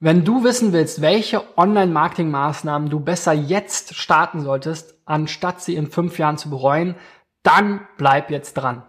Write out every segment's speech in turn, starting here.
Wenn du wissen willst, welche Online-Marketing-Maßnahmen du besser jetzt starten solltest, anstatt sie in fünf Jahren zu bereuen, dann bleib jetzt dran.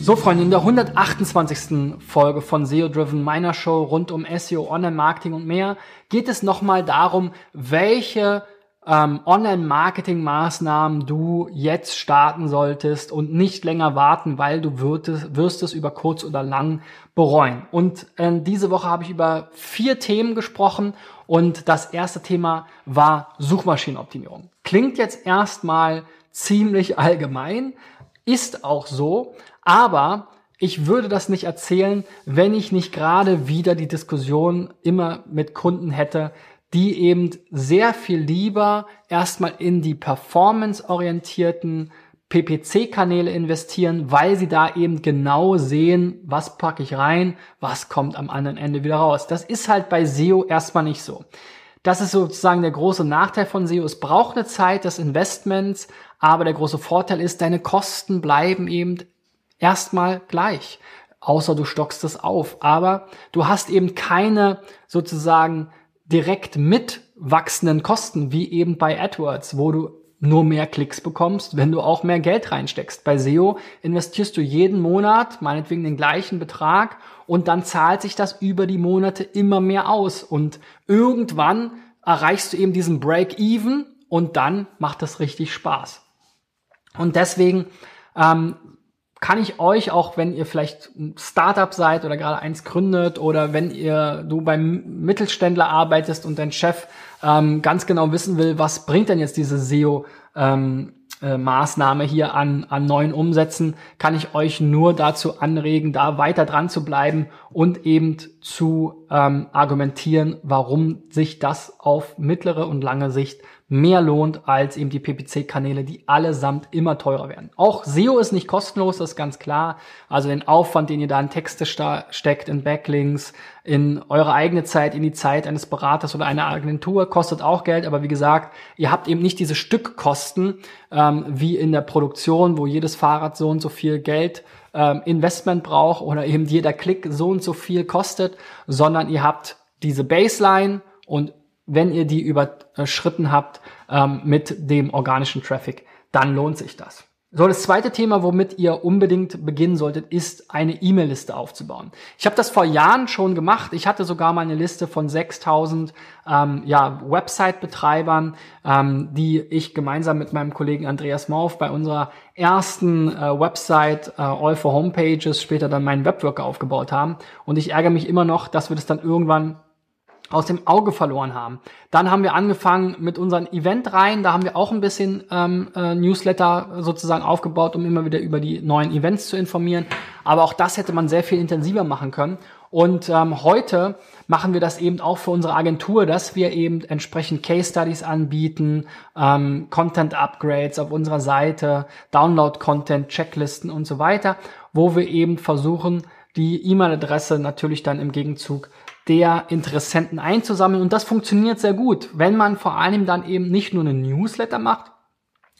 So, Freunde, in der 128. Folge von SEO Driven, meiner Show rund um SEO, Online-Marketing und mehr, geht es nochmal darum, welche ähm, Online-Marketing-Maßnahmen du jetzt starten solltest und nicht länger warten, weil du wirst, wirst es über kurz oder lang bereuen. Und äh, diese Woche habe ich über vier Themen gesprochen und das erste Thema war Suchmaschinenoptimierung. Klingt jetzt erstmal ziemlich allgemein, ist auch so, aber ich würde das nicht erzählen, wenn ich nicht gerade wieder die Diskussion immer mit Kunden hätte, die eben sehr viel lieber erstmal in die performance-orientierten PPC-Kanäle investieren, weil sie da eben genau sehen, was packe ich rein, was kommt am anderen Ende wieder raus. Das ist halt bei SEO erstmal nicht so. Das ist sozusagen der große Nachteil von SEO. Es braucht eine Zeit des Investments, aber der große Vorteil ist, deine Kosten bleiben eben erstmal gleich, außer du stockst es auf. Aber du hast eben keine sozusagen direkt mit wachsenden Kosten, wie eben bei AdWords, wo du nur mehr Klicks bekommst, wenn du auch mehr Geld reinsteckst. Bei SEO investierst du jeden Monat, meinetwegen den gleichen Betrag, und dann zahlt sich das über die Monate immer mehr aus. Und irgendwann erreichst du eben diesen Break-Even und dann macht das richtig Spaß. Und deswegen ähm, kann ich euch auch, wenn ihr vielleicht ein Startup seid oder gerade eins gründet oder wenn ihr du beim Mittelständler arbeitest und dein Chef ähm, ganz genau wissen will, was bringt denn jetzt diese SEO ähm, äh, Maßnahme hier an, an neuen Umsätzen, kann ich euch nur dazu anregen, da weiter dran zu bleiben und eben zu ähm, argumentieren, warum sich das auf mittlere und lange Sicht mehr lohnt als eben die PPC-Kanäle, die allesamt immer teurer werden. Auch SEO ist nicht kostenlos, das ist ganz klar. Also den Aufwand, den ihr da in Texte steckt, in Backlinks, in eure eigene Zeit, in die Zeit eines Beraters oder einer Agentur, kostet auch Geld. Aber wie gesagt, ihr habt eben nicht diese Stückkosten ähm, wie in der Produktion, wo jedes Fahrrad so und so viel Geld ähm, Investment braucht oder eben jeder Klick so und so viel kostet, sondern ihr habt diese Baseline und wenn ihr die überschritten habt ähm, mit dem organischen Traffic, dann lohnt sich das. So, das zweite Thema, womit ihr unbedingt beginnen solltet, ist eine E-Mail-Liste aufzubauen. Ich habe das vor Jahren schon gemacht. Ich hatte sogar mal eine Liste von 6000 ähm, ja, Website-Betreibern, ähm, die ich gemeinsam mit meinem Kollegen Andreas Mauf bei unserer ersten äh, Website äh, All for Homepages, später dann meinen Webworker aufgebaut haben. Und ich ärgere mich immer noch, dass wir das dann irgendwann aus dem Auge verloren haben. Dann haben wir angefangen mit unseren Eventreihen. Da haben wir auch ein bisschen ähm, äh, Newsletter sozusagen aufgebaut, um immer wieder über die neuen Events zu informieren. Aber auch das hätte man sehr viel intensiver machen können. Und ähm, heute machen wir das eben auch für unsere Agentur, dass wir eben entsprechend Case Studies anbieten, ähm, Content Upgrades auf unserer Seite, Download Content, Checklisten und so weiter, wo wir eben versuchen, die E-Mail-Adresse natürlich dann im Gegenzug der Interessenten einzusammeln. Und das funktioniert sehr gut, wenn man vor allem dann eben nicht nur einen Newsletter macht,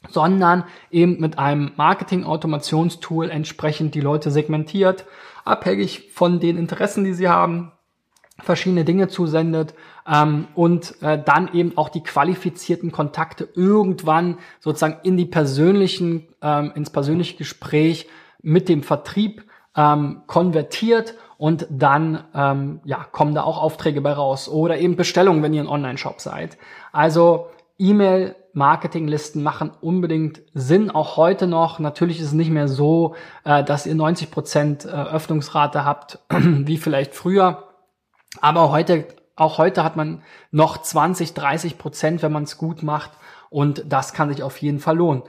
sondern eben mit einem Marketing-Automationstool entsprechend die Leute segmentiert, abhängig von den Interessen, die sie haben, verschiedene Dinge zusendet ähm, und äh, dann eben auch die qualifizierten Kontakte irgendwann sozusagen in die persönlichen, ähm, ins persönliche Gespräch mit dem Vertrieb ähm, konvertiert und dann ähm, ja, kommen da auch Aufträge bei raus oder eben Bestellungen, wenn ihr ein Online-Shop seid. Also E-Mail-Marketinglisten machen unbedingt Sinn, auch heute noch. Natürlich ist es nicht mehr so, äh, dass ihr 90 Prozent äh, Öffnungsrate habt, wie vielleicht früher. Aber heute, auch heute hat man noch 20, 30 Prozent, wenn man es gut macht. Und das kann sich auf jeden Fall lohnen.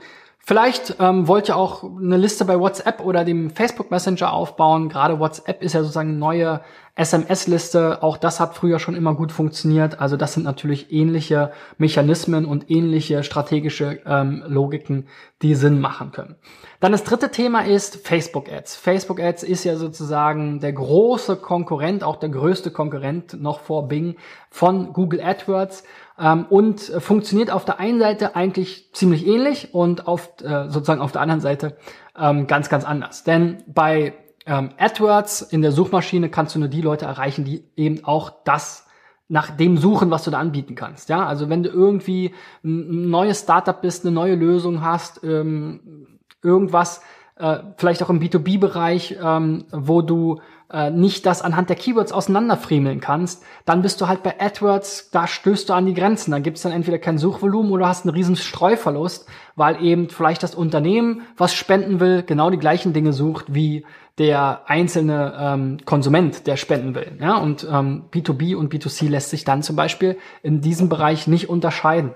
Vielleicht ähm, wollt ihr auch eine Liste bei WhatsApp oder dem Facebook Messenger aufbauen. Gerade WhatsApp ist ja sozusagen eine neue SMS-Liste, auch das hat früher schon immer gut funktioniert. Also das sind natürlich ähnliche Mechanismen und ähnliche strategische ähm, Logiken, die Sinn machen können. Dann das dritte Thema ist Facebook Ads. Facebook Ads ist ja sozusagen der große Konkurrent, auch der größte Konkurrent noch vor Bing von Google AdWords ähm, und funktioniert auf der einen Seite eigentlich ziemlich ähnlich und auf äh, sozusagen auf der anderen Seite ähm, ganz, ganz anders. Denn bei ähm, AdWords in der Suchmaschine kannst du nur die Leute erreichen, die eben auch das nach dem suchen, was du da anbieten kannst. Ja, also wenn du irgendwie ein neues Startup bist, eine neue Lösung hast, ähm, irgendwas, äh, vielleicht auch im B2B-Bereich, ähm, wo du äh, nicht das anhand der Keywords auseinanderfriemeln kannst, dann bist du halt bei AdWords, da stößt du an die Grenzen. Da gibt's dann entweder kein Suchvolumen oder hast einen riesen Streuverlust, weil eben vielleicht das Unternehmen, was spenden will, genau die gleichen Dinge sucht wie der einzelne ähm, Konsument, der spenden will. Ja? Und ähm, B2B und B2C lässt sich dann zum Beispiel in diesem Bereich nicht unterscheiden.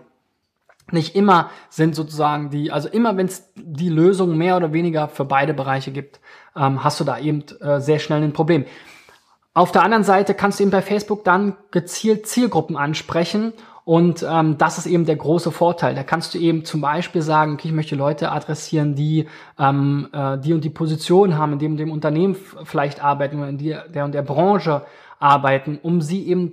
Nicht immer sind sozusagen die, also immer wenn es die Lösung mehr oder weniger für beide Bereiche gibt, ähm, hast du da eben äh, sehr schnell ein Problem. Auf der anderen Seite kannst du eben bei Facebook dann gezielt Zielgruppen ansprechen und ähm, das ist eben der große Vorteil. Da kannst du eben zum Beispiel sagen, okay, ich möchte Leute adressieren, die ähm, äh, die und die Position haben, in dem und dem Unternehmen vielleicht arbeiten oder in der, der und der Branche arbeiten, um sie eben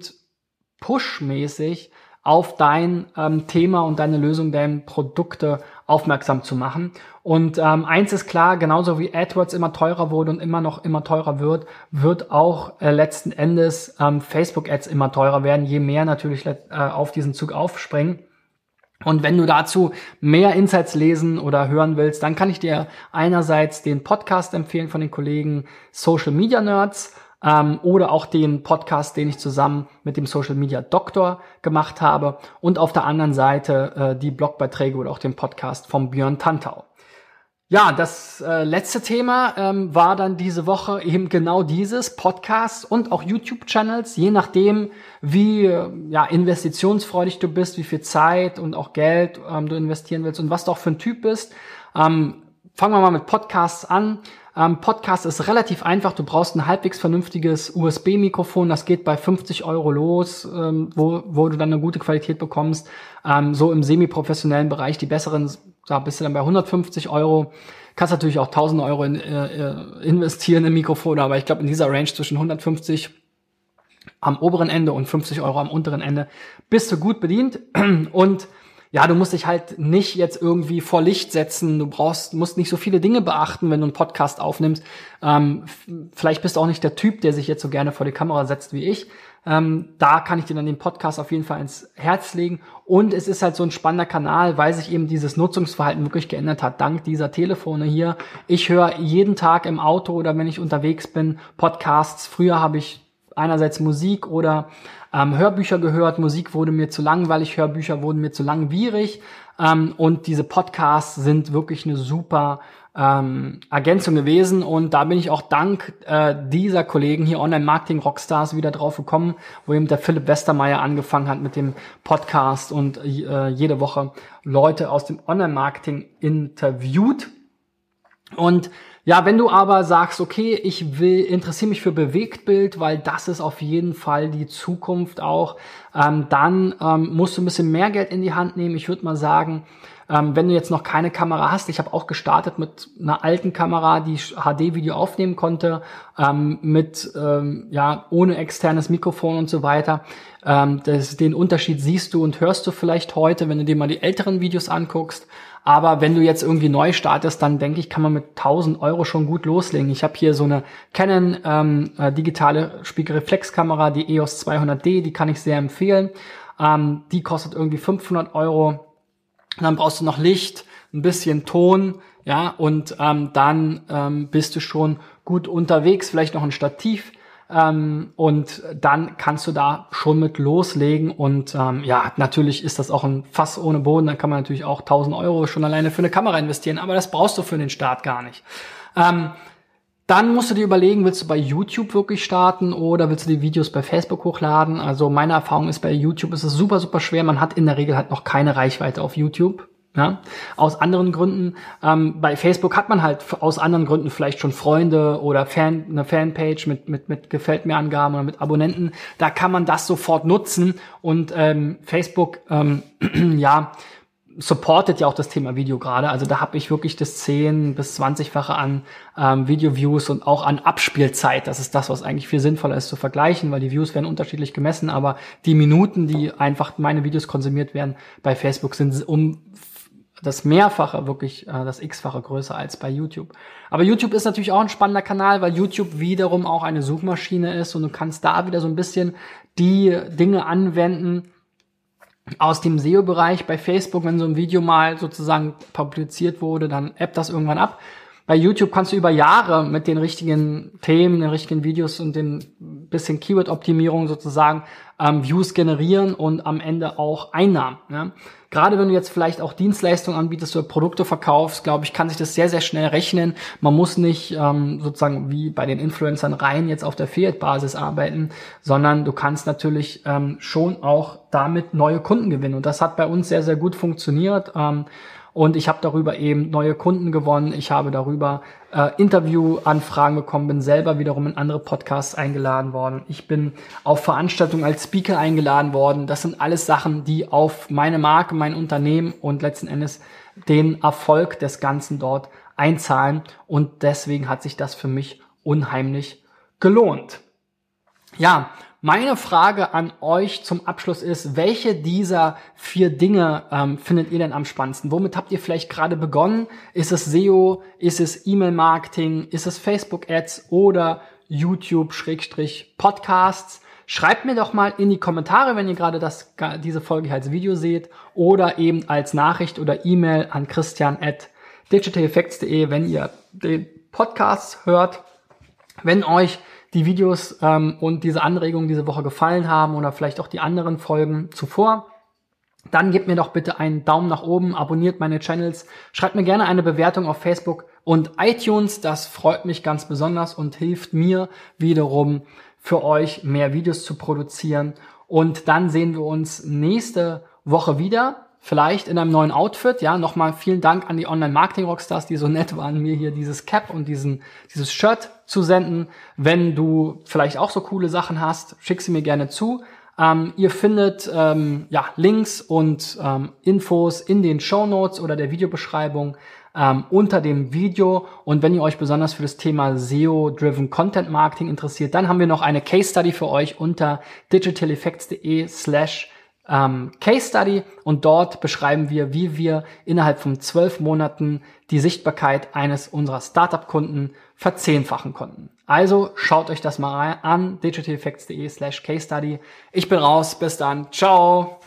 pushmäßig auf dein ähm, Thema und deine Lösung, deine Produkte aufmerksam zu machen. Und ähm, eins ist klar, genauso wie AdWords immer teurer wurde und immer noch immer teurer wird, wird auch äh, letzten Endes ähm, Facebook-Ads immer teurer werden, je mehr natürlich äh, auf diesen Zug aufspringen. Und wenn du dazu mehr Insights lesen oder hören willst, dann kann ich dir einerseits den Podcast empfehlen von den Kollegen Social Media Nerds ähm, oder auch den Podcast, den ich zusammen mit dem Social Media Doktor gemacht habe und auf der anderen Seite äh, die Blogbeiträge oder auch den Podcast von Björn Tantau. Ja, das äh, letzte Thema ähm, war dann diese Woche eben genau dieses Podcast und auch YouTube-Channels, je nachdem, wie äh, ja, investitionsfreudig du bist, wie viel Zeit und auch Geld ähm, du investieren willst und was du auch für ein Typ bist. Ähm, fangen wir mal mit Podcasts an. Ähm, Podcast ist relativ einfach. Du brauchst ein halbwegs vernünftiges USB-Mikrofon. Das geht bei 50 Euro los, ähm, wo, wo du dann eine gute Qualität bekommst. Ähm, so im semi-professionellen Bereich. Die besseren, da bist du dann bei 150 Euro. Kannst natürlich auch 1000 Euro in, äh, äh, investieren in Mikrofone, aber ich glaube in dieser Range zwischen 150 am oberen Ende und 50 Euro am unteren Ende bist du gut bedient. Und ja, du musst dich halt nicht jetzt irgendwie vor Licht setzen. Du brauchst, musst nicht so viele Dinge beachten, wenn du einen Podcast aufnimmst. Ähm, vielleicht bist du auch nicht der Typ, der sich jetzt so gerne vor die Kamera setzt wie ich. Ähm, da kann ich dir dann den Podcast auf jeden Fall ins Herz legen. Und es ist halt so ein spannender Kanal, weil sich eben dieses Nutzungsverhalten wirklich geändert hat, dank dieser Telefone hier. Ich höre jeden Tag im Auto oder wenn ich unterwegs bin Podcasts. Früher habe ich einerseits Musik oder ähm, Hörbücher gehört, Musik wurde mir zu langweilig, Hörbücher wurden mir zu langwierig. Ähm, und diese Podcasts sind wirklich eine super ähm, Ergänzung gewesen. Und da bin ich auch dank äh, dieser Kollegen hier Online Marketing Rockstars wieder drauf gekommen, wo eben der Philipp Westermeier angefangen hat mit dem Podcast und äh, jede Woche Leute aus dem Online Marketing interviewt. Und ja, wenn du aber sagst, okay, ich will, interessiere mich für Bewegtbild, weil das ist auf jeden Fall die Zukunft auch, ähm, dann ähm, musst du ein bisschen mehr Geld in die Hand nehmen. Ich würde mal sagen, ähm, wenn du jetzt noch keine Kamera hast, ich habe auch gestartet mit einer alten Kamera, die HD-Video aufnehmen konnte, ähm, mit ähm, ja ohne externes Mikrofon und so weiter. Ähm, das, den Unterschied siehst du und hörst du vielleicht heute, wenn du dir mal die älteren Videos anguckst. Aber wenn du jetzt irgendwie neu startest, dann denke ich, kann man mit 1000 Euro schon gut loslegen. Ich habe hier so eine Canon ähm, äh, digitale Spiegelreflexkamera, die EOS 200D, die kann ich sehr empfehlen. Ähm, die kostet irgendwie 500 Euro. Dann brauchst du noch Licht, ein bisschen Ton, ja, und ähm, dann ähm, bist du schon gut unterwegs. Vielleicht noch ein Stativ ähm, und dann kannst du da schon mit loslegen. Und ähm, ja, natürlich ist das auch ein Fass ohne Boden. Da kann man natürlich auch 1000 Euro schon alleine für eine Kamera investieren. Aber das brauchst du für den Start gar nicht. Ähm, dann musst du dir überlegen, willst du bei YouTube wirklich starten oder willst du die Videos bei Facebook hochladen? Also meine Erfahrung ist, bei YouTube ist es super, super schwer. Man hat in der Regel halt noch keine Reichweite auf YouTube. Ja, aus anderen Gründen. Ähm, bei Facebook hat man halt aus anderen Gründen vielleicht schon Freunde oder Fan, eine Fanpage mit, mit, mit gefällt mir Angaben oder mit Abonnenten. Da kann man das sofort nutzen und ähm, Facebook, ähm, ja, supportet ja auch das Thema Video gerade. Also da habe ich wirklich das 10 bis 20-fache an ähm, Video-Views und auch an Abspielzeit. Das ist das, was eigentlich viel sinnvoller ist zu vergleichen, weil die Views werden unterschiedlich gemessen, aber die Minuten, die einfach meine Videos konsumiert werden bei Facebook, sind um das Mehrfache, wirklich äh, das X-fache größer als bei YouTube. Aber YouTube ist natürlich auch ein spannender Kanal, weil YouTube wiederum auch eine Suchmaschine ist und du kannst da wieder so ein bisschen die Dinge anwenden, aus dem SEO-Bereich bei Facebook, wenn so ein Video mal sozusagen publiziert wurde, dann appt das irgendwann ab. Bei YouTube kannst du über Jahre mit den richtigen Themen, den richtigen Videos und den bisschen Keyword-Optimierung sozusagen ähm, Views generieren und am Ende auch Einnahmen. Ja? Gerade wenn du jetzt vielleicht auch Dienstleistungen anbietest oder Produkte verkaufst, glaube ich, kann sich das sehr, sehr schnell rechnen. Man muss nicht ähm, sozusagen wie bei den Influencern rein jetzt auf der Fiat-Basis arbeiten, sondern du kannst natürlich ähm, schon auch damit neue Kunden gewinnen. Und das hat bei uns sehr, sehr gut funktioniert. Ähm, und ich habe darüber eben neue Kunden gewonnen. Ich habe darüber äh, Interviewanfragen bekommen, bin selber wiederum in andere Podcasts eingeladen worden. Ich bin auf Veranstaltungen als Speaker eingeladen worden. Das sind alles Sachen, die auf meine Marke, mein Unternehmen und letzten Endes den Erfolg des Ganzen dort einzahlen. Und deswegen hat sich das für mich unheimlich gelohnt. Ja, meine Frage an euch zum Abschluss ist, welche dieser vier Dinge ähm, findet ihr denn am spannendsten? Womit habt ihr vielleicht gerade begonnen? Ist es SEO? Ist es E-Mail-Marketing? Ist es Facebook-Ads oder YouTube-Podcasts? Schreibt mir doch mal in die Kommentare, wenn ihr gerade das, diese Folge als Video seht oder eben als Nachricht oder E-Mail an christian at digitaleffects.de, wenn ihr den Podcast hört. Wenn euch die Videos ähm, und diese Anregungen diese Woche gefallen haben oder vielleicht auch die anderen Folgen zuvor, dann gebt mir doch bitte einen Daumen nach oben, abonniert meine Channels, schreibt mir gerne eine Bewertung auf Facebook und iTunes. Das freut mich ganz besonders und hilft mir wiederum für euch mehr Videos zu produzieren. Und dann sehen wir uns nächste Woche wieder vielleicht in einem neuen Outfit. Ja, nochmal vielen Dank an die Online-Marketing-Rockstars, die so nett waren, mir hier dieses Cap und diesen, dieses Shirt zu senden. Wenn du vielleicht auch so coole Sachen hast, schick sie mir gerne zu. Ähm, ihr findet ähm, ja, Links und ähm, Infos in den Show Notes oder der Videobeschreibung ähm, unter dem Video. Und wenn ihr euch besonders für das Thema SEO-Driven Content Marketing interessiert, dann haben wir noch eine Case Study für euch unter digitaleffects.de slash ähm, Case Study und dort beschreiben wir, wie wir innerhalb von zwölf Monaten die Sichtbarkeit eines unserer Startup-Kunden verzehnfachen konnten. Also schaut euch das mal an, digitaleffects.de slash case study. Ich bin raus, bis dann, ciao!